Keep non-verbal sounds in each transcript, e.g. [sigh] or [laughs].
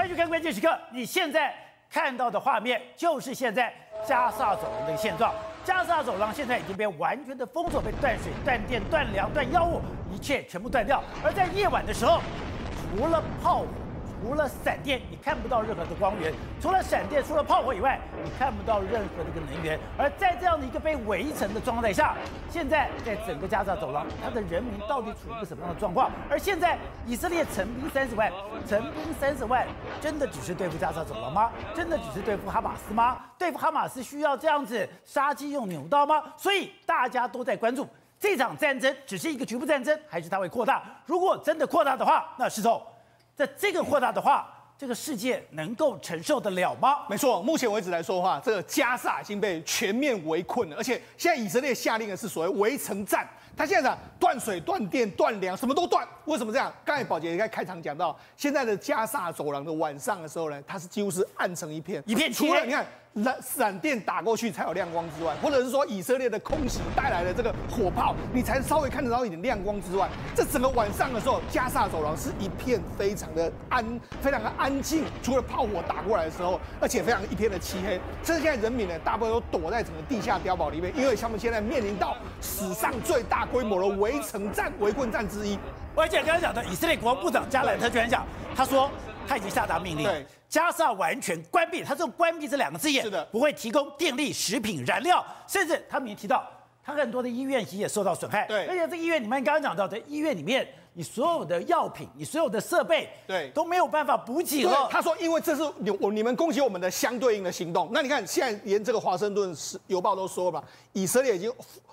欢迎去看关键时刻。你现在看到的画面就是现在加萨走廊的现状。加萨走廊现在已经被完全的封锁，被断水、断电、断粮、断药物，一切全部断掉。而在夜晚的时候，除了炮火。除了闪电，你看不到任何的光源；除了闪电，除了炮火以外，你看不到任何的一个能源。而在这样的一个被围城的状态下，现在在整个加沙走廊，它的人民到底处于一个什么样的状况？而现在以色列成兵三十万，成兵三十万，真的只是对付加沙走廊吗？真的只是对付哈马斯吗？对付哈马斯需要这样子杀鸡用牛刀吗？所以大家都在关注这场战争只是一个局部战争，还是它会扩大？如果真的扩大的话，那是从。在这个扩大的话，这个世界能够承受得了吗？没错，目前为止来说的话，这个加沙已经被全面围困了，而且现在以色列下令的是所谓围城战。他现在断水、断电、断粮，什么都断。为什么这样？刚才宝杰在开场讲到，现在的加沙走廊的晚上的时候呢，它是几乎是暗成一片，一片。除了你看。闪闪电打过去才有亮光之外，或者是说以色列的空袭带来的这个火炮，你才稍微看得到一点亮光之外，这整个晚上的时候，加萨走廊是一片非常的安，非常的安静。除了炮火打过来的时候，而且非常一片的漆黑。甚至现在人民呢，大部分都躲在整个地下碉堡里面，因为他们现在面临到史上最大规模的围城战、围困战之一。而且刚才讲的以色列国防部长加兰特居然讲，他说。他已经下达命令，对，加萨完全关闭。他这个“关闭”这两个字眼，是的，不会提供电力、食品、燃料，甚至他们也提到，他很多的医院也受到损害。对，而且这医院，你们刚刚讲到的医院里面，你所有的药品、你所有的设备，对，都没有办法补给了。他说，因为这是你我你们攻击我们的相对应的行动。那你看，现在连这个《华盛顿邮报》都说了，以色列已经。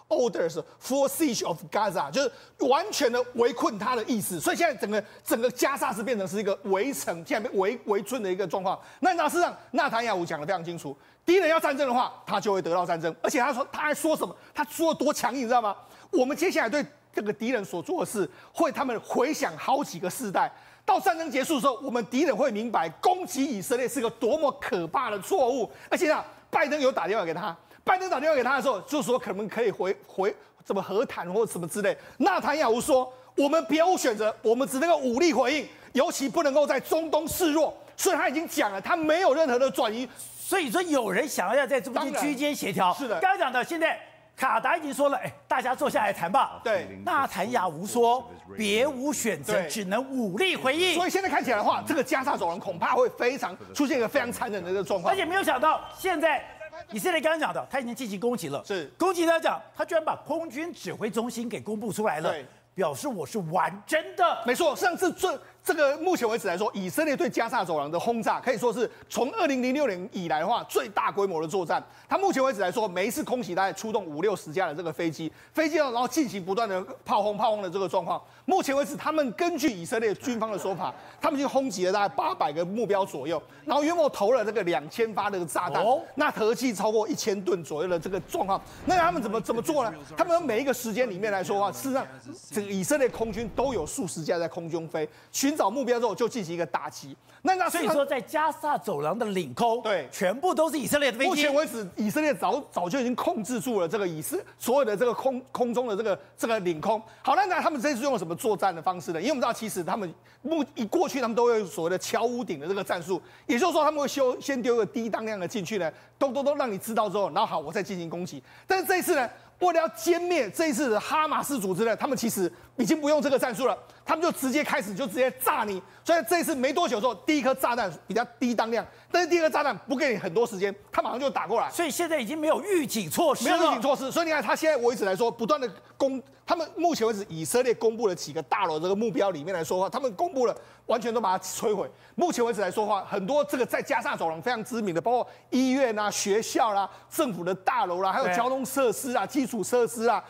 Orders for siege of Gaza，就是完全的围困他的意思，所以现在整个整个加沙是变成是一个围城，现在被围围困的一个状况。那那事实上，纳坦雅胡讲的非常清楚，敌人要战争的话，他就会得到战争。而且他说他还说什么？他说多强硬，你知道吗？我们接下来对这个敌人所做的事，会他们回想好几个世代。到战争结束的时候，我们敌人会明白攻击以色列是个多么可怕的错误。而且啊，拜登有打电话给他。拜登打电话给他的时候，就说可能可以回回怎么和谈或什么之类。纳坦雅胡说，我们别无选择，我们只能够武力回应，尤其不能够在中东示弱。所以他已经讲了，他没有任何的转移。所以说有人想要在中间区间协调。是的，刚刚讲的，现在卡达已经说了，哎，大家坐下来谈吧。对，纳坦雅胡说，别无选择，只能武力回应。所以现在看起来的话，这个加沙走廊恐怕会非常出现一个非常残忍的一个状况。而且没有想到现在。以色列刚刚讲的，他已经进行攻击了。是攻击他讲，他居然把空军指挥中心给公布出来了，对表示我是完真的。没错，上次这。这个目前为止来说，以色列对加萨走廊的轰炸可以说是从二零零六年以来的话最大规模的作战。它目前为止来说，每一次空袭大概出动五六十架的这个飞机，飞机然后进行不断的炮轰、炮轰的这个状况。目前为止，他们根据以色列军方的说法，他们已经轰击了大概八百个目标左右，然后约莫投了这个两千发的炸弹，哦、那合计超过一千吨左右的这个状况。那他们怎么怎么做呢？他们每一个时间里面来说的话，事实上，这个以色列空军都有数十架在空中飞，寻找目标之后就进行一个打击。那那所以说，在加萨走廊的领空，对，全部都是以色列的飞机。目前为止，以色列早早就已经控制住了这个以色所有的这个空空中的这个这个领空。好，那那他们这次用了什么作战的方式呢？因为我们知道，其实他们目一过去，他们都会有所谓的敲屋顶的这个战术，也就是说，他们会修先丢个低当量的进去呢，咚咚咚让你知道之后，然后好，我再进行攻击。但是这一次呢，为了要歼灭这一次的哈马斯组织呢，他们其实已经不用这个战术了。他们就直接开始，就直接炸你。所以这一次没多久之后，第一颗炸弹比较低当量，但是第二颗炸弹不给你很多时间，他马上就打过来。所以现在已经没有预警措施，没有预警措施。所以你看，他现在为止来说，不断的攻，他们目前为止，以色列公布了几个大楼这个目标里面来说话，他们公布了完全都把它摧毁。目前为止来说话，很多这个在加沙走廊非常知名的，包括医院啊、学校啦、啊、政府的大楼啦、啊，还有交通设施啊、基础设施啊、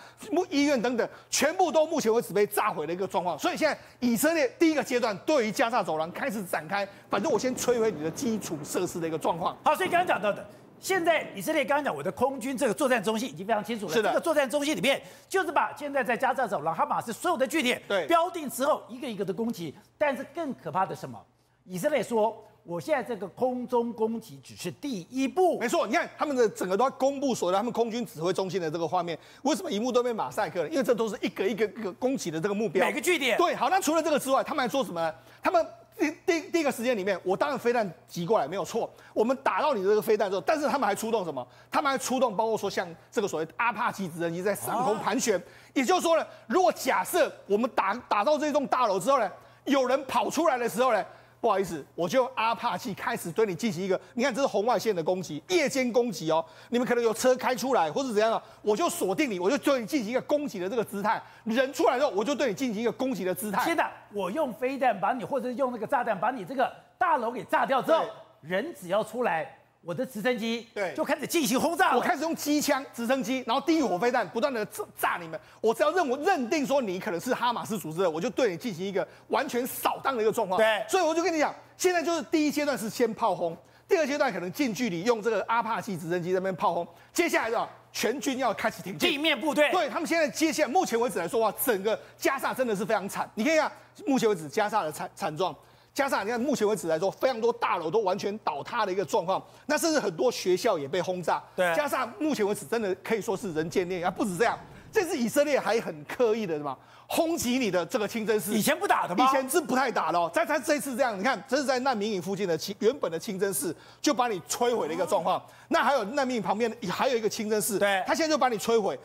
医院等等，全部都目前为止被炸毁的一个状况。所以现在。以色列第一个阶段对于加沙走廊开始展开，反正我先摧毁你的基础设施的一个状况。好，所以刚刚讲到的，现在以色列刚刚讲我的空军这个作战中心已经非常清楚了。是的，这个作战中心里面就是把现在在加沙走廊哈马斯所有的据点对标定之后，一个一个的攻击。但是更可怕的什么？以色列说。我现在这个空中攻击只是第一步，没错。你看他们的整个都要公布所有的他们空军指挥中心的这个画面，为什么一幕都被马赛克了？因为这都是一个一个一个攻击的这个目标，每个据点。对，好。那除了这个之外，他们还说什么呢？他们第第第一个时间里面，我当然飞弹击过来没有错，我们打到你的这个飞弹之后，但是他们还出动什么？他们还出动，包括说像这个所谓阿帕奇直升机在上空盘旋。也就是说呢，如果假设我们打打到这栋大楼之后呢，有人跑出来的时候呢？不好意思，我就用阿帕奇开始对你进行一个，你看这是红外线的攻击，夜间攻击哦。你们可能有车开出来或者怎样的，我就锁定你，我就对你进行一个攻击的这个姿态。人出来之后，我就对你进行一个攻击的姿态。现在我用飞弹把你，或者是用那个炸弹把你这个大楼给炸掉之后，人只要出来。我的直升机对就开始进行轰炸，我开始用机枪、直升机，然后地狱火飞弹不断的炸你们。我只要认我认定说你可能是哈马斯组织的，我就对你进行一个完全扫荡的一个状况。对，所以我就跟你讲，现在就是第一阶段是先炮轰，第二阶段可能近距离用这个阿帕奇直升机在那边炮轰，接下来的全军要开始挺进地面部队。对他们现在接下来目前为止来说话，整个加沙真的是非常惨。你可以看目前为止加沙的惨惨状。加上你看，目前为止来说，非常多大楼都完全倒塌的一个状况，那甚至很多学校也被轰炸。对，加上目前为止，真的可以说是人间炼狱。啊，不止这样，这次以色列还很刻意的什么轰击你的这个清真寺。以前不打的吗？以前是不太打的哦。在他这次这样，你看，这是在难民营附近的清原本的清真寺，就把你摧毁的一个状况。那还有难民营旁边还有一个清真寺，对，他现在就把你摧毁。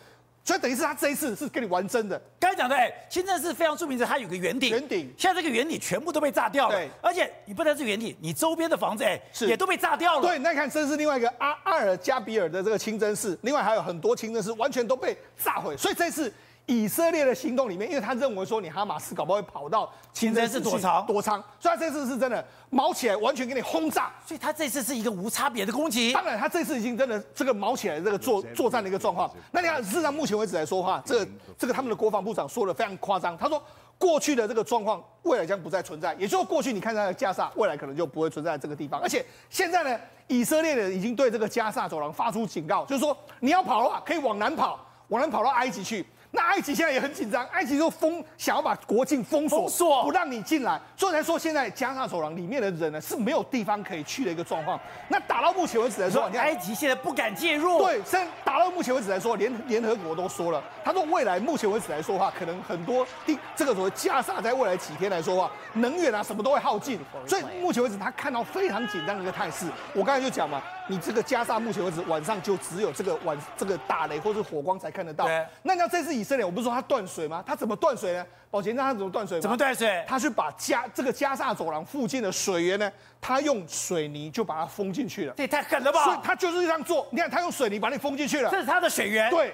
所以等于是他这一次是跟你玩真的。刚才讲的，哎，清真寺非常著名的，它有个圆顶。圆顶。现在这个圆顶全部都被炸掉了。对。而且你不单是圆顶，你周边的房子，哎，是也都被炸掉了。对，那你看这是另外一个阿阿尔加比尔的这个清真寺，另外还有很多清真寺完全都被炸毁。所以这次。以色列的行动里面，因为他认为说你哈马斯搞不好会跑到清真寺躲藏，躲藏，所以他这次是真的毛起来，完全给你轰炸。所以他这次是一个无差别的攻击。当然，他这次已经真的这个毛起来这个作作战的一个状况。那你看，事实上目前为止来说的话，这个这个他们的国防部长说的非常夸张，他说过去的这个状况未来将不再存在，也就是过去你看到的加沙，未来可能就不会存在这个地方。而且现在呢，以色列人已经对这个加沙走廊发出警告，就是说你要跑的话，可以往南跑，往南跑到埃及去。那埃及现在也很紧张，埃及就封，想要把国境封锁，封锁不让你进来，所以才说现在加沙走廊里面的人呢是没有地方可以去的一个状况。那打到目前为止来说，埃及现在不敢介入。对，现在打到目前为止来说，联联合国都说了，他说未来目前为止来说的话，可能很多地这个所谓加沙在未来几天来说的话，能源啊什么都会耗尽，所以目前为止他看到非常紧张的一个态势。我刚才就讲嘛，你这个加沙目前为止晚上就只有这个晚这个打雷或者火光才看得到。对那你要这次以色列，我不是说他断。水吗？他怎么断水呢？宝杰，那他怎么断水？怎么断水？他去把加这个加萨走廊附近的水源呢，他用水泥就把它封进去了。这也太狠了吧！所以他就是这样做。你看，他用水泥把你封进去了。这是他的水源。对，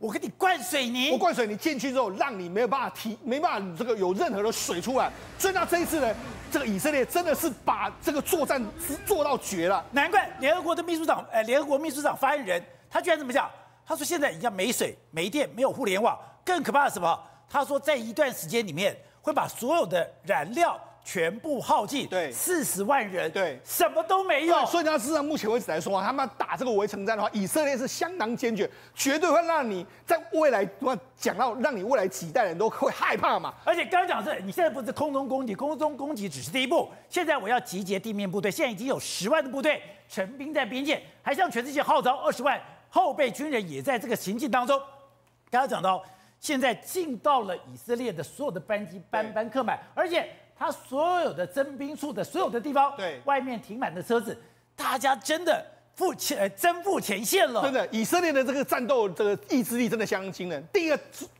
我给你灌水泥。我灌水泥进去之后，让你没有办法提，没办法这个有任何的水出来。所以那这一次呢，这个以色列真的是把这个作战做到绝了。难怪联合国的秘书长，呃，联合国秘书长发言人，他居然这么讲。他说现在人家没水、没电、没有互联网，更可怕的是什么？他说，在一段时间里面会把所有的燃料全部耗尽，对，四十万人，对，什么都没有。所以，他事实上目前为止来说啊，他们打这个围城战的话，以色列是相当坚决，绝对会让你在未来，讲到让你未来几代人都会害怕嘛。而且刚刚讲的是，你现在不是空中攻击，空中攻击只是第一步，现在我要集结地面部队，现在已经有十万的部队成兵在边界，还向全世界号召二十万后备军人也在这个行进当中。刚刚讲到。现在进到了以色列的所有的班机班班客满，而且他所有的征兵处的所有的地方，对，外面停满的车子，大家真的赴前呃征赴前线了。真的，以色列的这个战斗这个意志力真的相当惊人。第一个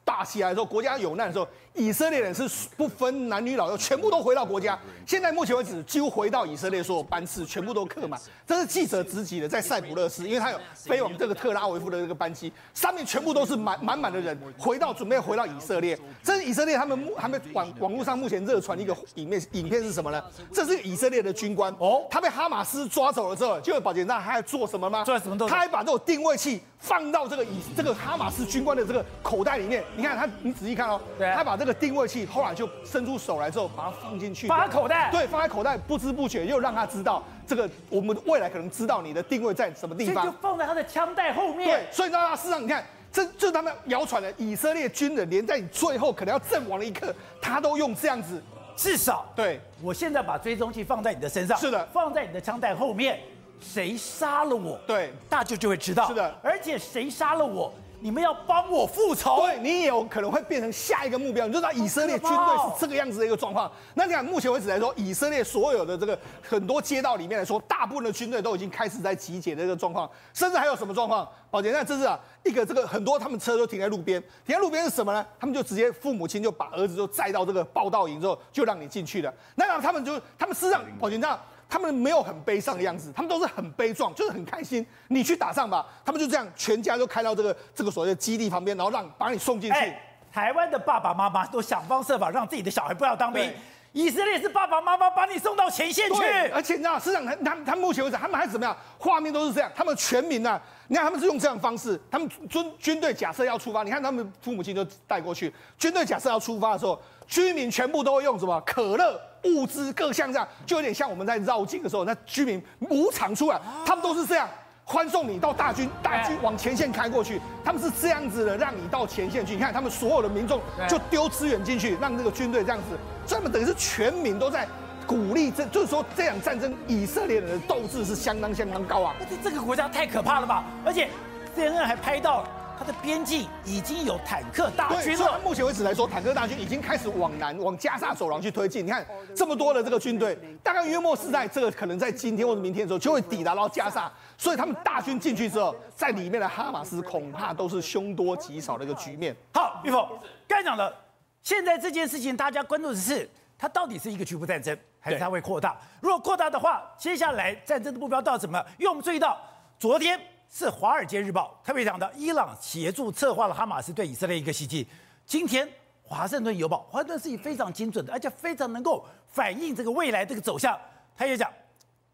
打起来的时候，国家有难的时候。以色列人是不分男女老幼，全部都回到国家。现在目前为止，几乎回到以色列所有班次全部都客满。这是记者直击的，在塞浦路斯，因为他有飞往这个特拉维夫的这个班机，上面全部都是满满满的人，回到准备回到以色列。这是以色列他们目他们网网络上目前热传一个影片，影片是什么呢？这是以色列的军官哦，他被哈马斯抓走了之后，就有保检站，他还做什么吗？做什么？他还把这种定位器放到这个以这个哈马斯军官的这个口袋里面。你看他，你仔细看哦，他把这个。定位器后来就伸出手来之后，把它放进去，放在口袋，对，放在口袋，不知不觉又让他知道这个，我们未来可能知道你的定位在什么地方，就放在他的枪袋后面。对，所以让他事实上，你看，这就是他们谣传的以色列军人，连在你最后可能要阵亡的一刻，他都用这样子，至少对，我现在把追踪器放在你的身上，是的，放在你的枪袋后面，谁杀了我，对，大家就会知道，是的，而且谁杀了我。你们要帮我复仇，对你也有可能会变成下一个目标。你就知道以色列军队是这个样子的一个状况。那你看，目前为止来说，以色列所有的这个很多街道里面来说，大部分的军队都已经开始在集结的这个状况，甚至还有什么状况？宝杰，那这是啊，一个这个很多他们车都停在路边，停在路边是什么呢？他们就直接父母亲就把儿子就载到这个报道营之后，就让你进去了。那让他们就他们事实上，宝杰，那他们没有很悲伤的样子，他们都是很悲壮，就是很开心。你去打仗吧，他们就这样全家都开到这个这个所谓的基地旁边，然后让把你送进去。欸，台湾的爸爸妈妈都想方设法让自己的小孩不要当兵。以色列是爸爸妈妈把你送到前线去，而且你知道，市长他他他目前为止，他们还是怎么样？画面都是这样，他们全民呐、啊，你看他们是用这样的方式，他们军军队假设要出发，你看他们父母亲就带过去，军队假设要出发的时候，居民全部都会用什么可乐、物资各项这样，就有点像我们在绕境的时候，那居民无偿出来，他们都是这样。欢送你到大军，大军往前线开过去，他们是这样子的，让你到前线去。你看，他们所有的民众就丢资源进去，让这个军队这样子，这么等于是全民都在鼓励。这就是说，这场战争，以色列人的斗志是相当相当高啊！而且这个国家太可怕了吧？而且 CNN 还拍到了。它的边境已经有坦克大军了。所以目前为止来说，坦克大军已经开始往南，往加沙走廊去推进。你看这么多的这个军队，大概约莫是在这个可能在今天或者明天的时候就会抵达到加沙。所以他们大军进去之后，在里面的哈马斯恐怕都是凶多吉少的一个局面。好，玉凤刚才讲了，现在这件事情大家关注的是，它到底是一个局部战争，还是它会扩大？如果扩大的话，接下来战争的目标到底怎么？因为我们注意到昨天。是《华尔街日报》特别讲到，伊朗协助策划了哈马斯对以色列一个袭击。今天《华盛顿邮报》，华盛顿是以非常精准的，而且非常能够反映这个未来这个走向。他也讲，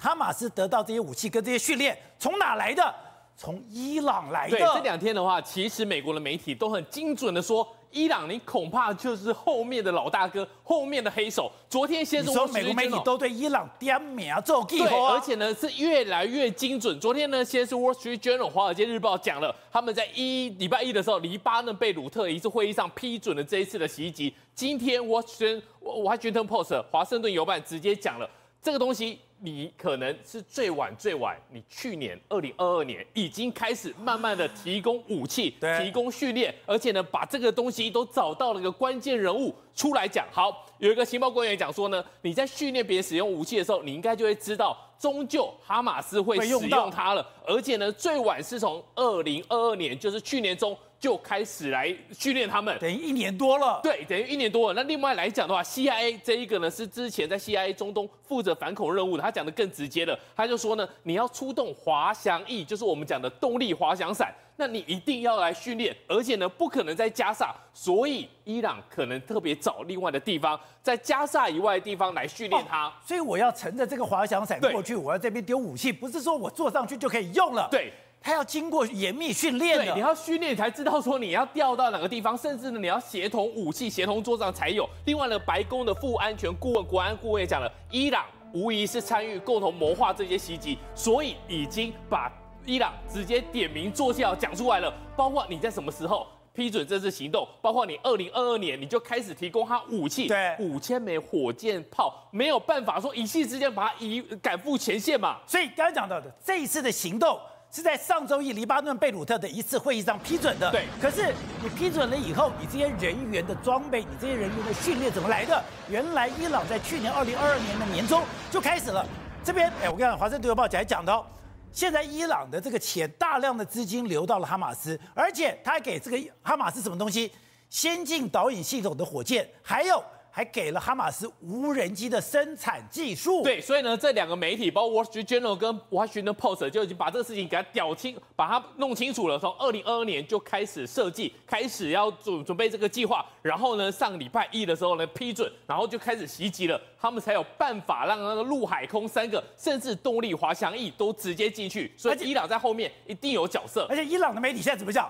哈马斯得到这些武器跟这些训练从哪来的？从伊朗来的。对，这两天的话，其实美国的媒体都很精准的说。伊朗，你恐怕就是后面的老大哥，后面的黑手。昨天先说美国媒体都对伊朗点名做记号，对，而且呢是越来越精准。昨天呢，先是 Wall Street Journal 华尔街日报讲了，他们在一礼拜一的时候，黎巴嫩贝鲁特一次会议上批准了这一次的袭击。今天 Washington Washington Post 华盛顿邮报直接讲了这个东西。你可能是最晚最晚，你去年二零二二年已经开始慢慢的提供武器，提供训练，而且呢，把这个东西都找到了一个关键人物出来讲。好，有一个情报官员讲说呢，你在训练别人使用武器的时候，你应该就会知道，终究哈马斯会使用它了，而且呢，最晚是从二零二二年，就是去年中。就开始来训练他们，等于一年多了。对，等于一年多了。那另外来讲的话，CIA 这一个呢是之前在 CIA 中东负责反恐任务的，他讲的更直接了，他就说呢，你要出动滑翔翼，就是我们讲的动力滑翔伞，那你一定要来训练，而且呢不可能在加萨，所以伊朗可能特别找另外的地方，在加萨以外的地方来训练它。所以我要乘着这个滑翔伞过去，我要这边丢武器，不是说我坐上去就可以用了。对。他要经过严密训练的，你要训练才知道说你要调到哪个地方，甚至呢你要协同武器、协同作战才有。另外呢，白宫的副安全顾问、国安顾问也讲了，伊朗无疑是参与共同谋划这些袭击，所以已经把伊朗直接点名作效讲出来了。包括你在什么时候批准这次行动，包括你二零二二年你就开始提供他武器，对，五千枚火箭炮，没有办法说一夕之间把他移赶赴前线嘛。所以刚才讲到的这一次的行动。是在上周一黎巴嫩贝鲁特的一次会议上批准的。对，可是你批准了以后，你这些人员的装备，你这些人员的训练怎么来的？原来伊朗在去年二零二二年的年中就开始了。这边，哎，我跟你讲，华盛顿邮报还讲到，现在伊朗的这个钱大量的资金流到了哈马斯，而且他还给这个哈马斯什么东西？先进导引系统的火箭，还有。还给了哈马斯无人机的生产技术。对，所以呢，这两个媒体，包括《Wall Street Journal》跟《Washington Post》，就已经把这个事情给它屌清，把它弄清楚了。从二零二二年就开始设计，开始要准准备这个计划，然后呢，上礼拜一的时候呢批准，然后就开始袭击了，他们才有办法让那个陆海空三个，甚至动力滑翔翼都直接进去。所以伊朗在后面一定有角色。而且伊朗的媒体现在怎么讲？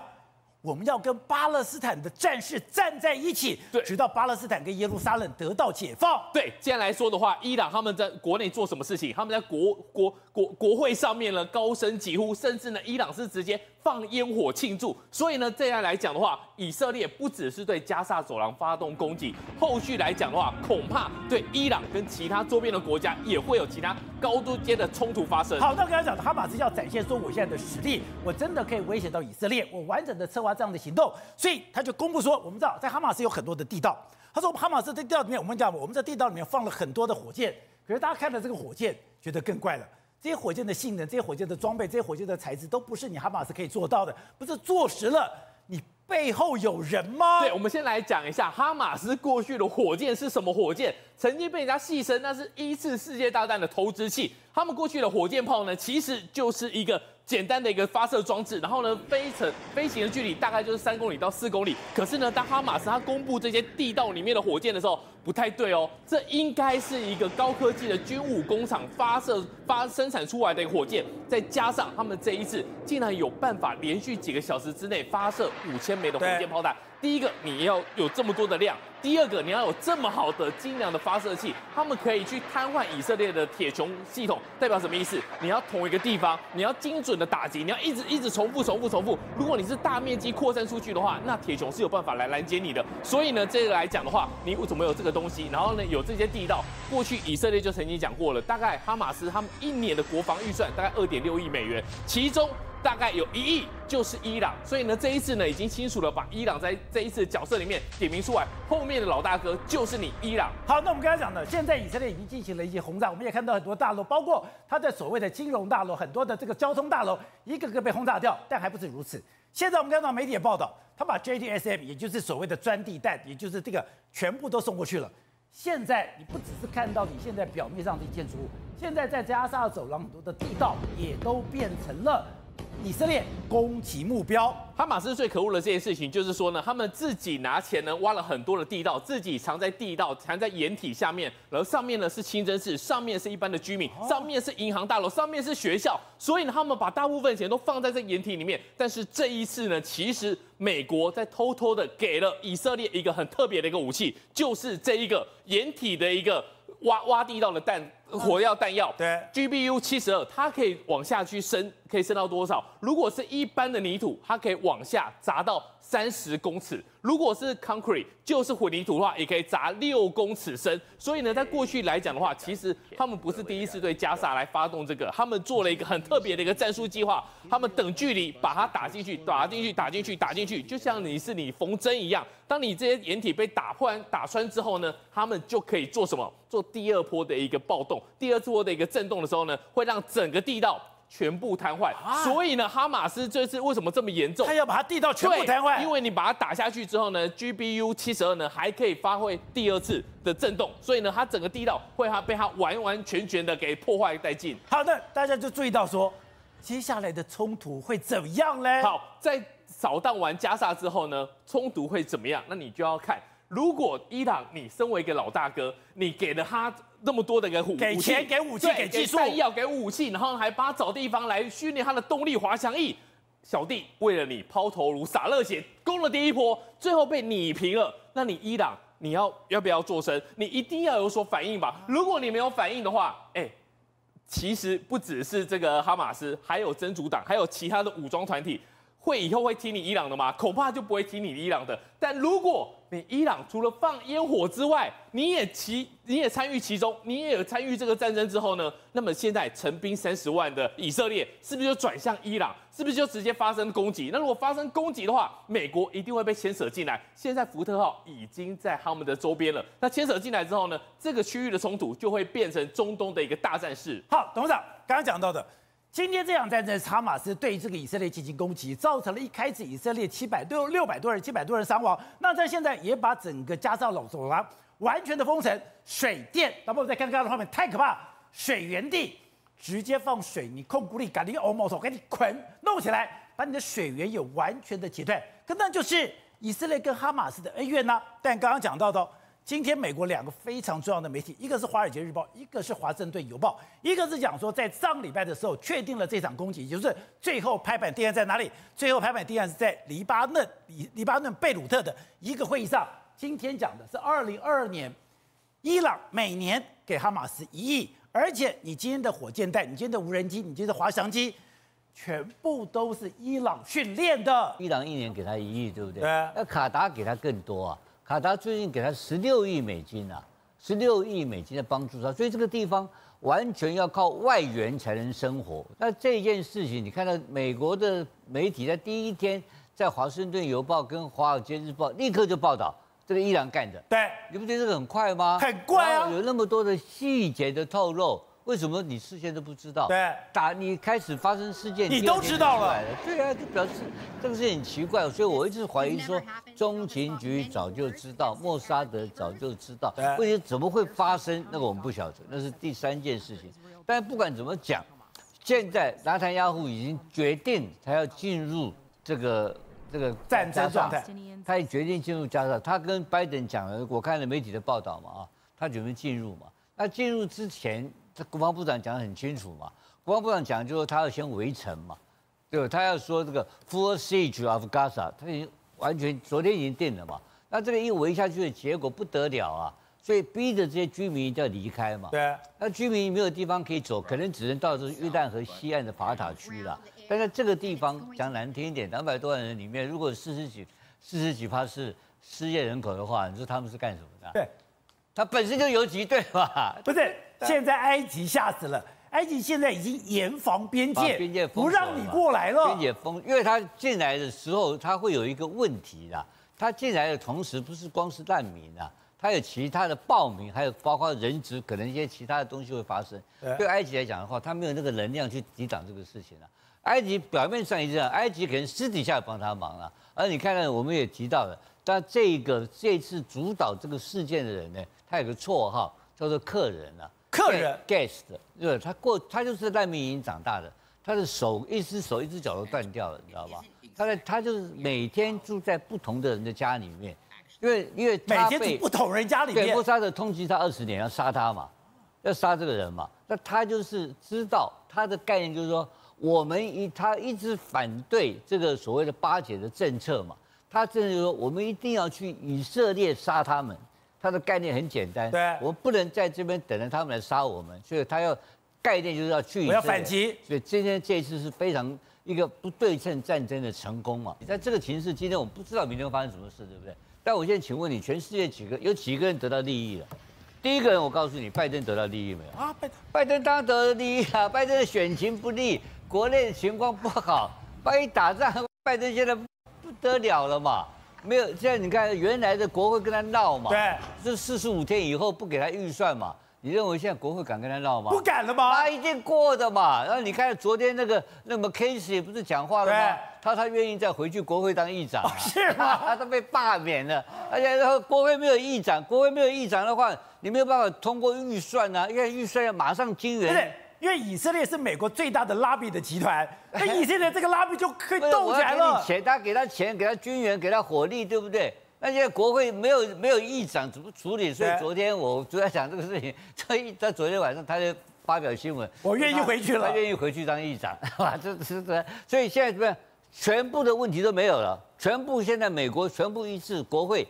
我们要跟巴勒斯坦的战士站在一起，对，直到巴勒斯坦跟耶路撒冷得到解放。对，这样来说的话，伊朗他们在国内做什么事情？他们在国国国国会上面呢高声疾呼，甚至呢，伊朗是直接放烟火庆祝。所以呢，这样来讲的话，以色列不只是对加萨走廊发动攻击，后续来讲的话，恐怕对伊朗跟其他周边的国家也会有其他高度间的冲突发生。好，那刚才讲哈马斯要展现说我现在的实力，我真的可以威胁到以色列，我完整的策划这样的行动，所以他就公布说，我们知道在哈马斯有很多的地道，他说哈马斯在地道里面，我们讲我们在地道里面放了很多的火箭，可是大家看到这个火箭，觉得更怪了。这些火箭的性能、这些火箭的装备、这些火箭的材质，都不是你哈马斯可以做到的。不是坐实了，你背后有人吗？对，我们先来讲一下哈马斯过去的火箭是什么火箭，曾经被人家戏称那是一次世界大战的投掷器。他们过去的火箭炮呢，其实就是一个。简单的一个发射装置，然后呢，飞程飞行的距离大概就是三公里到四公里。可是呢，当哈马斯他公布这些地道里面的火箭的时候，不太对哦，这应该是一个高科技的军武工厂发射发生产出来的一个火箭，再加上他们这一次竟然有办法连续几个小时之内发射五千枚的火箭炮弹。第一个，你要有这么多的量。第二个，你要有这么好的精良的发射器，他们可以去瘫痪以色列的铁穹系统，代表什么意思？你要同一个地方，你要精准的打击，你要一直一直重复重复重复。如果你是大面积扩散出去的话，那铁穹是有办法来拦截你的。所以呢，这个来讲的话，你为什么有这个东西？然后呢，有这些地道，过去以色列就曾经讲过了，大概哈马斯他们一年的国防预算大概二点六亿美元，其中。大概有一亿就是伊朗，所以呢，这一次呢已经清楚了，把伊朗在这一次角色里面点名出来，后面的老大哥就是你伊朗。好，那我们刚才讲的，现在以色列已经进行了一些轰炸，我们也看到很多大楼，包括它的所谓的金融大楼，很多的这个交通大楼，一个个被轰炸掉。但还不止如此，现在我们看到媒体也报道，他把 JDSM，也就是所谓的钻地弹，也就是这个全部都送过去了。现在你不只是看到你现在表面上的建筑物，现在在加沙走廊很多的地道也都变成了。以色列攻击目标，哈马斯最可恶的这件事情就是说呢，他们自己拿钱呢挖了很多的地道，自己藏在地道，藏在掩体下面，然后上面呢是清真寺，上面是一般的居民，上面是银行大楼，上面是学校，所以呢，他们把大部分钱都放在这掩体里面。但是这一次呢，其实美国在偷偷的给了以色列一个很特别的一个武器，就是这一个掩体的一个挖挖地道的弹。火药弹药，对，GBU 七十二，它可以往下去升，可以升到多少？如果是一般的泥土，它可以往下砸到三十公尺；如果是 concrete，就是混凝土的话，也可以砸六公尺深。所以呢，在过去来讲的话，其实他们不是第一次对加沙来发动这个，他们做了一个很特别的一个战术计划，他们等距离把它打进去，打进去，打进去，打进去，就像你是你缝针一样。当你这些掩体被打破、打穿之后呢，他们就可以做什么？做第二波的一个暴动。第二次波的一个震动的时候呢，会让整个地道全部瘫痪。啊、所以呢，哈马斯这次为什么这么严重？他要把它地道全部瘫痪。因为你把它打下去之后呢，GBU 七十二呢还可以发挥第二次的震动，所以呢，它整个地道会它被它完完全全的给破坏殆尽。好的，大家就注意到说，接下来的冲突会怎样呢？好，在扫荡完加沙之后呢，冲突会怎么样？那你就要看。如果伊朗，你身为一个老大哥，你给了他那么多的一个武器，给钱、给武器、给技术、给要给武器，然后还帮他找地方来训练他的动力滑翔翼，小弟为了你抛头颅洒热血攻了第一波，最后被你平了，那你伊朗你要要不要做声？你一定要有所反应吧？如果你没有反应的话，哎，其实不只是这个哈马斯，还有真主党，还有其他的武装团体。会以后会听你伊朗的吗？恐怕就不会听你伊朗的。但如果你伊朗除了放烟火之外，你也其你也参与其中，你也有参与这个战争之后呢？那么现在成兵三十万的以色列是不是就转向伊朗？是不是就直接发生攻击？那如果发生攻击的话，美国一定会被牵扯进来。现在福特号已经在他们的周边了，那牵扯进来之后呢？这个区域的冲突就会变成中东的一个大战事。好，董事长刚刚讲到的。今天这场战争，哈马斯对这个以色列进行攻击，造成了一开始以色列七百六六百多人、七百多人伤亡。那在现在也把整个加沙走廊完全的封城，水电，那么我们再看看的画面，太可怕！水源地直接放水泥控股力，赶紧欧摩手给你捆弄起来，把你的水源也完全的截断。可那就是以色列跟哈马斯的恩怨呢、但刚刚讲到的。今天美国两个非常重要的媒体，一个是《华尔街日报》，一个是《华盛顿邮报》，一个是讲说在上礼拜的时候确定了这场攻击，也就是最后拍板定案在哪里？最后拍板定案是在黎巴嫩，黎黎巴嫩贝鲁特的一个会议上。今天讲的是二零二二年，伊朗每年给哈马斯一亿，而且你今天的火箭弹，你今天的无人机，你今天的滑翔机，全部都是伊朗训练的。伊朗一年给他一亿，对不对？对。那卡达给他更多啊，卡达最近给他十六亿美金啊，十六亿美金的帮助他，所以这个地方完全要靠外援才能生活。那这件事情，你看到美国的媒体在第一天在《华盛顿邮报》跟《华尔街日报》立刻就报道这个伊朗干的。对，你不觉得这个很快吗？很快啊，有那么多的细节的透露。为什么你事先都不知道？对，打你开始发生事件，你都知道了。对啊，就表示这个事情很奇怪，所以我一直怀疑说，中情局早就知道，莫沙德早就知道，问题怎么会发生？那个我们不晓得，那是第三件事情。但不管怎么讲，现在纳坦雅胡已经决定他要进入这个这个战争状态，他也决定进入加沙。他跟拜登讲了，我看了媒体的报道嘛，啊，他准备进入嘛。那进入之前。这国防部长讲得很清楚嘛，国防部长讲就是他要先围城嘛，对吧？他要说这个 full siege of Gaza，他已经完全昨天已经定了嘛。那这个一围下去的结果不得了啊，所以逼着这些居民一定要离开嘛。对。那居民没有地方可以走，可能只能到这约旦河西岸的法塔区了。但在这个地方讲难听一点，两百多万人里面，如果四十几、四十几趴是失业人口的话，你说他们是干什么的？对。他本身就游击队嘛，不是？现在埃及吓死了，埃及现在已经严防边界，边界不让你过来了。边界封，因为他进来的时候，他会有一个问题啦。他进来的同时，不是光是难民啊，他有其他的暴民，还有包括人质，可能一些其他的东西会发生。对，埃及来讲的话，他没有那个能量去抵挡这个事情了。埃及表面上也这样，埃及可能私底下帮他忙了。而你看看，我们也提到了，但这个这次主导这个事件的人呢？他有个绰号叫做客人啊，客人 guest，对，他过他就是难民营长大的，他的手一只手一只脚都断掉了，你知道吧？他在他就是每天住在不同的人的家里面，因为因为每天住不同人家里面，对，莫萨德通缉他二十年要杀他嘛，要杀这个人嘛，那他就是知道他的概念就是说，我们一他一直反对这个所谓的巴解的政策嘛，他甚至说我们一定要去以色列杀他们。他的概念很简单，对，我不能在这边等着他们来杀我们，所以他要概念就是要去，我要反击，所以今天这一次是非常一个不对称战争的成功嘛。在这个情势，今天我们不知道明天会发生什么事，对不对？但我现在请问你，全世界几个有几个人得到利益了？第一个人，我告诉你，拜登得到利益没有？啊，拜登，拜登当然得到利益啊！拜登的选情不利，国内的情况不好，万一打仗，拜登现在不得了了嘛。没有，现在你看原来的国会跟他闹嘛，对，这四十五天以后不给他预算嘛？你认为现在国会敢跟他闹吗？不敢了吗？他一定过的嘛。然后你看昨天那个那么 Casey 不是讲话了吗？他他愿意再回去国会当议长，啊，是吗？[laughs] 他都被罢免了，而且然后国会没有议长，国会没有议长的话，你没有办法通过预算啊，因为预算要马上金援。因为以色列是美国最大的拉比的集团，那以色列这个拉比就可以 [laughs] 动起来了。钱，他给他钱，给他军援，给他火力，对不对？那现在国会没有没有议长，怎么处理？所以昨天我主要讲这个事情，[laughs] 所以在昨天晚上他就发表新闻，我愿意回去了，他愿意回去当议长，[laughs] 哇，这这这，所以现在怎么样？全部的问题都没有了，全部现在美国全部一致，国会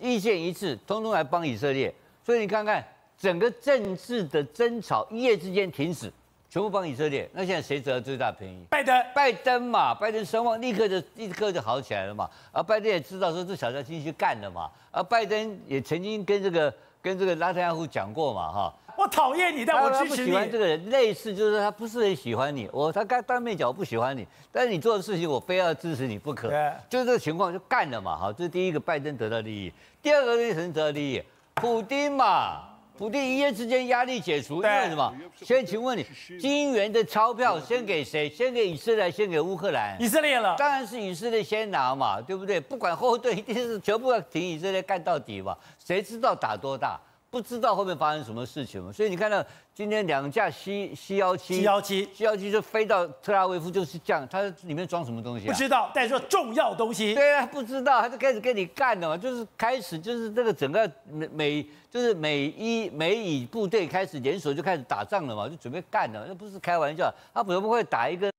意见一致，通通来帮以色列。所以你看看。整个政治的争吵一夜之间停止，全部帮以色列。那现在谁得了最大便宜？拜登，拜登嘛，拜登声望立刻就立刻就好起来了嘛。而拜登也知道说这小子继续干了嘛。而拜登也曾经跟这个跟这个拉特亚夫讲过嘛，哈，我讨厌你，但我支持你。喜欢这个人，类似就是他不是很喜欢你。我他刚当面讲我不喜欢你，但是你做的事情我非要支持你不可。对，就是这个情况就干了嘛，哈，这是第一个拜登得到利益。第二个是谁得到利益？普丁嘛。普丁一夜之间压力解除，因为什么？先请问你，金元的钞票先给谁？先给以色列，先给乌克兰？以色列了，当然是以色列先拿嘛，对不对？不管后盾，一定是全部要挺以色列干到底嘛。谁知道打多大？不知道后面发生什么事情嘛？所以你看到今天两架 C C 幺七，C 幺七，C 幺七就飞到特拉维夫，就是这样。它里面装什么东西啊？不知道，但是说重要东西。对啊，不知道，他就开始跟你干了嘛，就是开始就是这个整个美美就是美伊美以部队开始联手就开始打仗了嘛，就准备干了，那不是开玩笑。他怎么会打一个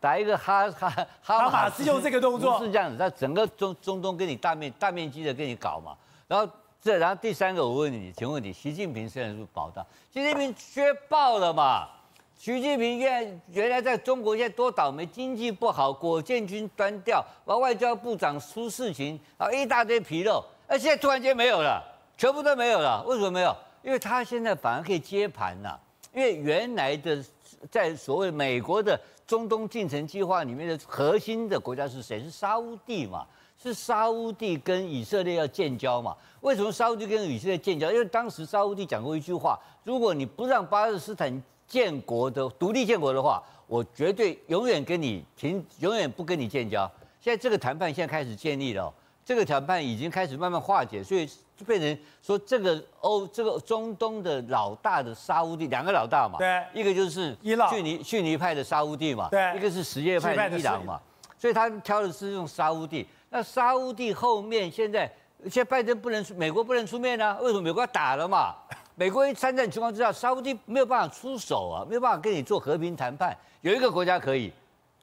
打一个哈哈哈马斯用这个动作？是这样子，他整个中中东跟你大面大面积的跟你搞嘛，然后。这，然后第三个，我问你，请问你，习近平现在是不是爆大？习近平削爆了嘛？习近平现在原来在中国现在多倒霉，经济不好，国建军端掉，然后外交部长出事情，然后一大堆纰漏，而现在突然间没有了，全部都没有了。为什么没有？因为他现在反而可以接盘了，因为原来的在所谓美国的中东进程计划里面的核心的国家是谁？是沙乌地嘛？是沙乌地跟以色列要建交嘛？为什么沙乌地跟以色列建交？因为当时沙乌地讲过一句话：如果你不让巴勒斯坦建国的独立建国的话，我绝对永远跟你停，永远不跟你建交。现在这个谈判现在开始建立了，这个谈判已经开始慢慢化解，所以就变成说这个欧这个中东的老大的沙乌地两个老大嘛，对，一个就是逊尼逊尼派的沙乌地嘛，对，一个是什叶派的伊朗嘛，所以他挑的是用沙乌地。那沙乌地后面现在现在拜登不能出，美国不能出面啊？为什么美国要打了嘛？[laughs] 美国一参战情况之下，沙乌地没有办法出手啊，没有办法跟你做和平谈判。有一个国家可以，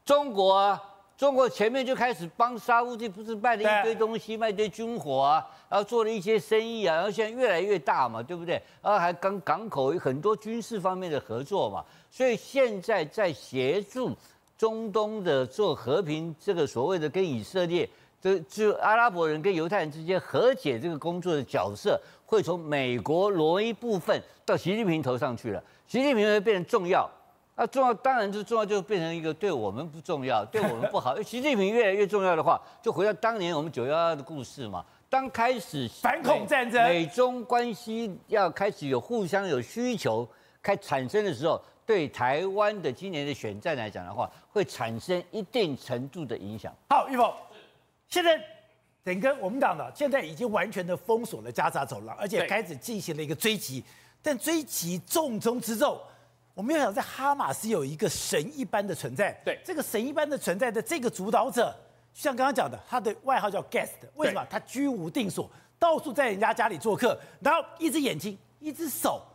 中国啊，中国前面就开始帮沙乌地，不是卖了一堆东西，卖一堆军火啊，然后做了一些生意啊，然后现在越来越大嘛，对不对？然后还跟港口有很多军事方面的合作嘛，所以现在在协助中东的做和平，这个所谓的跟以色列。这就阿拉伯人跟犹太人之间和解这个工作的角色，会从美国挪一部分到习近平头上去了。习近平会变成重要，那重要当然就重要，就变成一个对我们不重要，对我们不好。习近平越来越重要的话，就回到当年我们九幺幺的故事嘛。当开始反恐战争，美中关系要开始有互相有需求开产生的时候，对台湾的今年的选战来讲的话，会产生一定程度的影响。好，玉凤。现在整个我们讲的，现在已经完全的封锁了加沙走廊，而且开始进行了一个追击。但追击重中之重，我们要想在哈马斯有一个神一般的存在。对，这个神一般的存在的这个主导者，像刚刚讲的，他的外号叫 Guest，为什么？他居无定所，到处在人家家里做客，然后一只眼睛，一只手。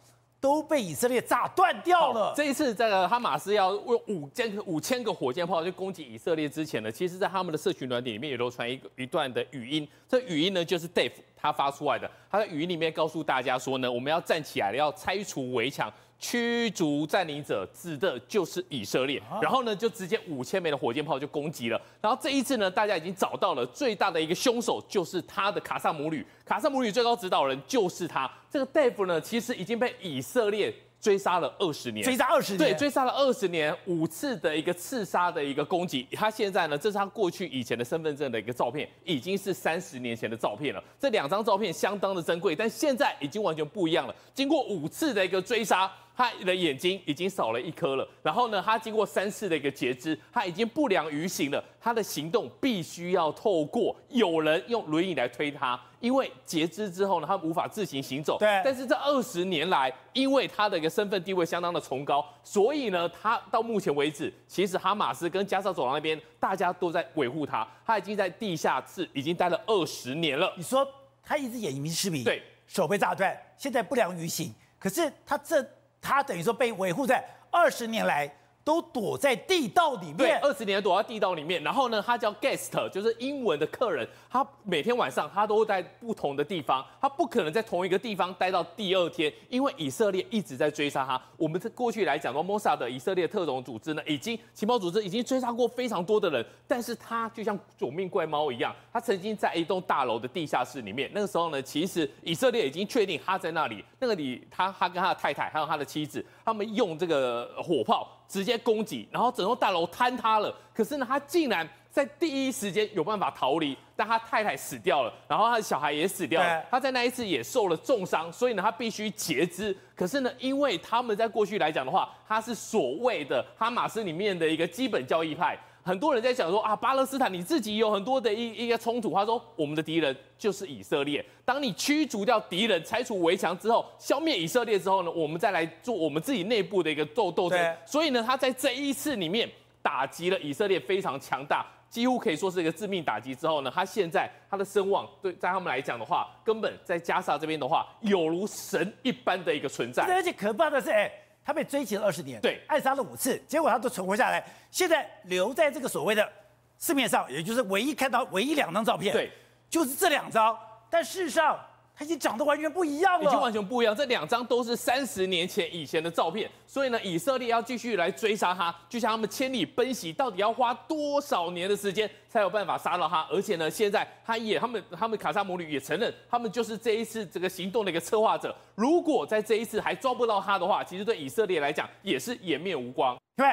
都被以色列炸断掉了。这一次，这个哈马斯要用五千五千个火箭炮去攻击以色列之前呢，其实，在他们的社群软体里面也流传一个一段的语音。这语音呢，就是 Dave 他发出来的。他在语音里面告诉大家说呢，我们要站起来了，要拆除围墙。驱逐占领者指的就是以色列，然后呢，就直接五千枚的火箭炮就攻击了。然后这一次呢，大家已经找到了最大的一个凶手，就是他的卡萨姆旅。卡萨姆旅最高指导人就是他。这个 Dave 呢，其实已经被以色列。追杀了二十年，追杀二十年，对，追杀了二十年，五次的一个刺杀的一个攻击。他现在呢，这是他过去以前的身份证的一个照片，已经是三十年前的照片了。这两张照片相当的珍贵，但现在已经完全不一样了。经过五次的一个追杀。他的眼睛已经少了一颗了，然后呢，他经过三次的一个截肢，他已经不良于行了。他的行动必须要透过有人用轮椅来推他，因为截肢之后呢，他无法自行行走。对。但是这二十年来，因为他的一个身份地位相当的崇高，所以呢，他到目前为止，其实哈马斯跟加沙走廊那边大家都在维护他。他已经在地下室已经待了二十年了。你说他一只眼睛失明，对，手被炸断，现在不良于行，可是他这。他等于说被维护在二十年来。都躲在地道里面，对，二十年躲在地道里面。然后呢，他叫 guest，就是英文的客人。他每天晚上他都在不同的地方，他不可能在同一个地方待到第二天，因为以色列一直在追杀他。我们这过去来讲，说摩萨的以色列特种组织呢，已经情报组织已经追杀过非常多的人，但是他就像九命怪猫一样，他曾经在一栋大楼的地下室里面。那个时候呢，其实以色列已经确定他在那里。那个里，他他跟他的太太还有他的妻子，他们用这个火炮。直接攻击，然后整栋大楼坍塌了。可是呢，他竟然在第一时间有办法逃离，但他太太死掉了，然后他的小孩也死掉了。他在那一次也受了重伤，所以呢，他必须截肢。可是呢，因为他们在过去来讲的话，他是所谓的哈马斯里面的一个基本教义派。很多人在讲说啊，巴勒斯坦你自己有很多的一一个冲突。他说，我们的敌人就是以色列。当你驱逐掉敌人、拆除围墙之后，消灭以色列之后呢，我们再来做我们自己内部的一个斗斗争。所以呢，他在这一次里面打击了以色列非常强大，几乎可以说是一个致命打击。之后呢，他现在他的声望对在他们来讲的话，根本在加沙这边的话，有如神一般的一个存在。而且可怕的是，哎。他被追击了二十年，对，暗杀了五次，结果他都存活下来。现在留在这个所谓的市面上，也就是唯一看到唯一两张照片，对，就是这两张。但事实上，它已经长得完全不一样了，已经完全不一样。这两张都是三十年前以前的照片，所以呢，以色列要继续来追杀他，就像他们千里奔袭，到底要花多少年的时间才有办法杀到他？而且呢，现在他也他们他们卡萨母女也承认，他们就是这一次这个行动的一个策划者。如果在这一次还抓不到他的话，其实对以色列来讲也是颜面无光。对，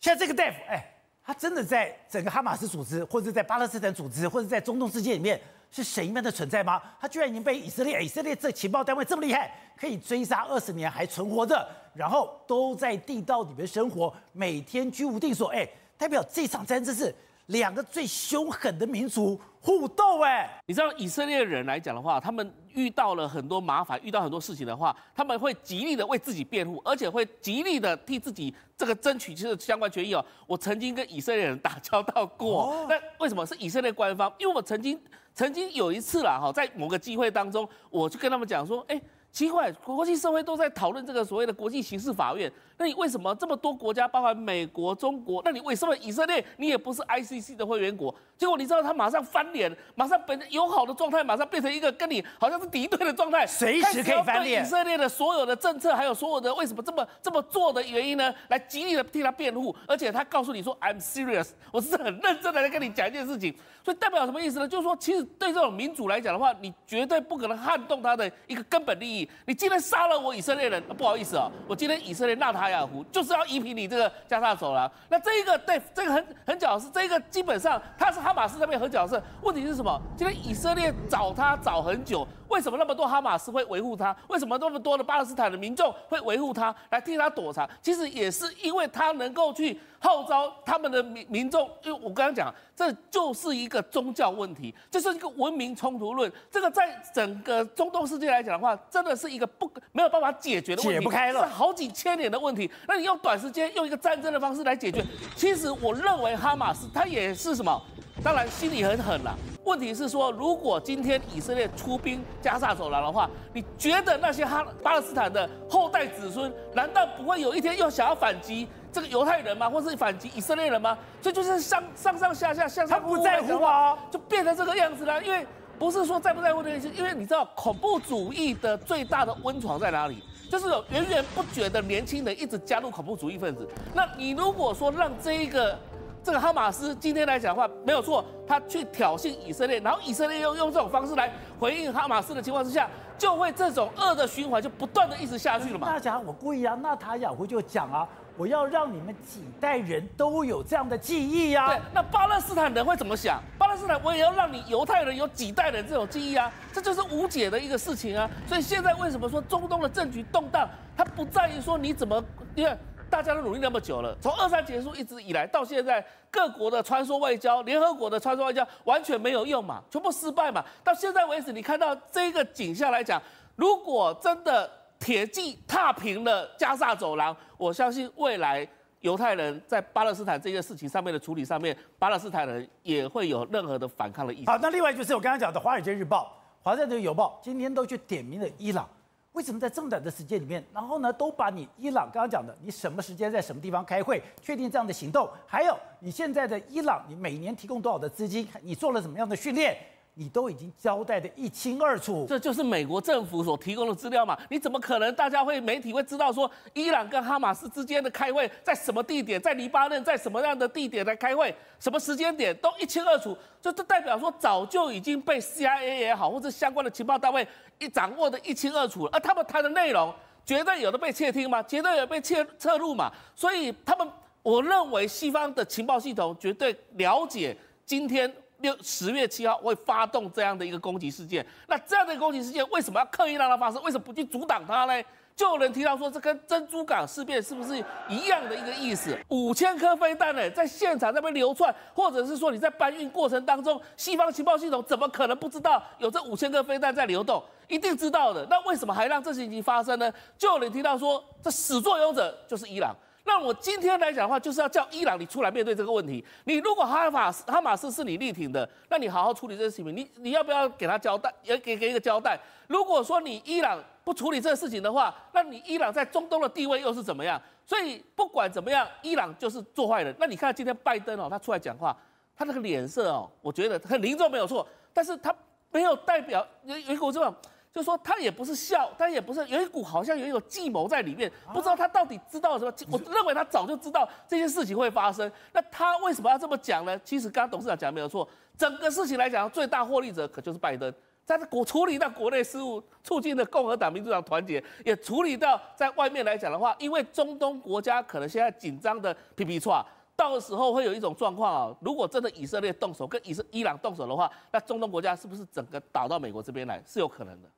现在这个大夫，哎，他真的在整个哈马斯组织，或者在巴勒斯坦组织，或者在中东世界里面。是神一般的存在吗？他居然已经被以色列，以色列这情报单位这么厉害，可以追杀二十年还存活着，然后都在地道里面生活，每天居无定所。哎，代表这场战争是两个最凶狠的民族互斗。哎，你知道以色列人来讲的话，他们遇到了很多麻烦，遇到很多事情的话，他们会极力的为自己辩护，而且会极力的替自己这个争取其实相关权益哦。我曾经跟以色列人打交道过，那为什么是以色列官方？因为我曾经。曾经有一次啦，哈，在某个机会当中，我就跟他们讲说，哎，奇怪，国际社会都在讨论这个所谓的国际刑事法院。那你为什么这么多国家，包括美国、中国？那你为什么以色列你也不是 ICC 的会员国？结果你知道他马上翻脸，马上本友好的状态马上变成一个跟你好像是敌对的状态，随时可以翻脸。以色列的所有的政策，还有所有的为什么这么这么做的原因呢？来极力的替他辩护，而且他告诉你说 I'm serious，[laughs] 我是很认真的来跟你讲一件事情。所以代表什么意思呢？就是说，其实对这种民主来讲的话，你绝对不可能撼动他的一个根本利益。你今天杀了我以色列人，不好意思啊，我今天以色列纳塔。亚湖就是要夷平你这个加沙走廊，那这一个对这个很很角色这个基本上他是哈马斯那边很角色，问题是什么？今天以色列找他找很久，为什么那么多哈马斯会维护他？为什么那么多的巴勒斯坦的民众会维护他来替他躲藏？其实也是因为他能够去号召他们的民民众，因为我刚刚讲，这就是一个宗教问题，这是一个文明冲突论，这个在整个中东世界来讲的话，真的是一个不没有办法解决的问题，解不开了，是好几千年的问题。那你用短时间用一个战争的方式来解决，其实我认为哈马斯他也是什么？当然心里很狠了。问题是说，如果今天以色列出兵加沙走廊的话，你觉得那些哈巴勒斯坦的后代子孙，难道不会有一天又想要反击这个犹太人吗？或是反击以色列人吗？所以就是上上上下下向上，他不在乎啊？就变成这个样子了。因为不是说在不在乎的意思，因为你知道恐怖主义的最大的温床在哪里？就是有源源不绝的年轻人一直加入恐怖主义分子。那你如果说让这一个这个哈马斯今天来讲的话，没有错，他去挑衅以色列，然后以色列又用这种方式来回应哈马斯的情况之下，就会这种恶的循环就不断的一直下去了嘛。那家我故意啊，纳塔雅胡就讲啊，我要让你们几代人都有这样的记忆呀、啊。对，那巴勒斯坦人会怎么想？巴勒斯坦我也要让你犹太人有几代人这种记忆啊，这就是无解的一个事情啊。所以现在为什么说中东的政局动荡，它不在于说你怎么，因为大家都努力那么久了，从二战结束一直以来到现在，各国的穿梭外交、联合国的穿梭外交完全没有用嘛，全部失败嘛。到现在为止，你看到这个景象来讲，如果真的铁骑踏平了加沙走廊，我相信未来犹太人在巴勒斯坦这件事情上面的处理上面，巴勒斯坦人也会有任何的反抗的意思。好，那另外就是我刚刚讲的《华尔街日报》、《华盛顿邮报》今天都去点名了伊朗。为什么在这么短的时间里面，然后呢，都把你伊朗刚刚讲的，你什么时间在什么地方开会，确定这样的行动，还有你现在的伊朗，你每年提供多少的资金，你做了什么样的训练？你都已经交代得一清二楚，这就是美国政府所提供的资料嘛？你怎么可能大家会媒体会知道说伊朗跟哈马斯之间的开会在什么地点，在黎巴嫩在什么样的地点来开会，什么时间点都一清二楚，这这代表说早就已经被 CIA 也好，或者相关的情报单位一掌握得一清二楚了。而他们谈的内容绝对有的被窃听吗？绝对有被窃侧录嘛？所以他们，我认为西方的情报系统绝对了解今天。六十月七号会发动这样的一个攻击事件，那这样的一个攻击事件为什么要刻意让它发生？为什么不去阻挡它呢？就有人提到说，这跟珍珠港事变是不是一样的一个意思？五千颗飞弹呢，在现场那边流窜，或者是说你在搬运过程当中，西方情报系统怎么可能不知道有这五千颗飞弹在流动？一定知道的。那为什么还让这事情发生呢？就有人提到说，这始作俑者就是伊朗。那我今天来讲的话，就是要叫伊朗你出来面对这个问题。你如果哈马斯哈马斯是你力挺的，那你好好处理这个事情。你你要不要给他交代？也给给一个交代。如果说你伊朗不处理这个事情的话，那你伊朗在中东的地位又是怎么样？所以不管怎么样，伊朗就是做坏人。那你看今天拜登哦，他出来讲话，他那个脸色哦，我觉得很凝重没有错，但是他没有代表有有一股这种。就说他也不是笑，他也不是有一股好像有一种计谋在里面，不知道他到底知道什么。我认为他早就知道这件事情会发生。那他为什么要这么讲呢？其实刚刚董事长讲的没有错，整个事情来讲，最大获利者可就是拜登。在国处理到国内事务，促进了共和党、民主党团结，也处理到在外面来讲的话，因为中东国家可能现在紧张的皮皮叉，到时候会有一种状况啊，如果真的以色列动手跟以色伊朗动手的话，那中东国家是不是整个倒到美国这边来是有可能的？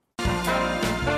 Thank you.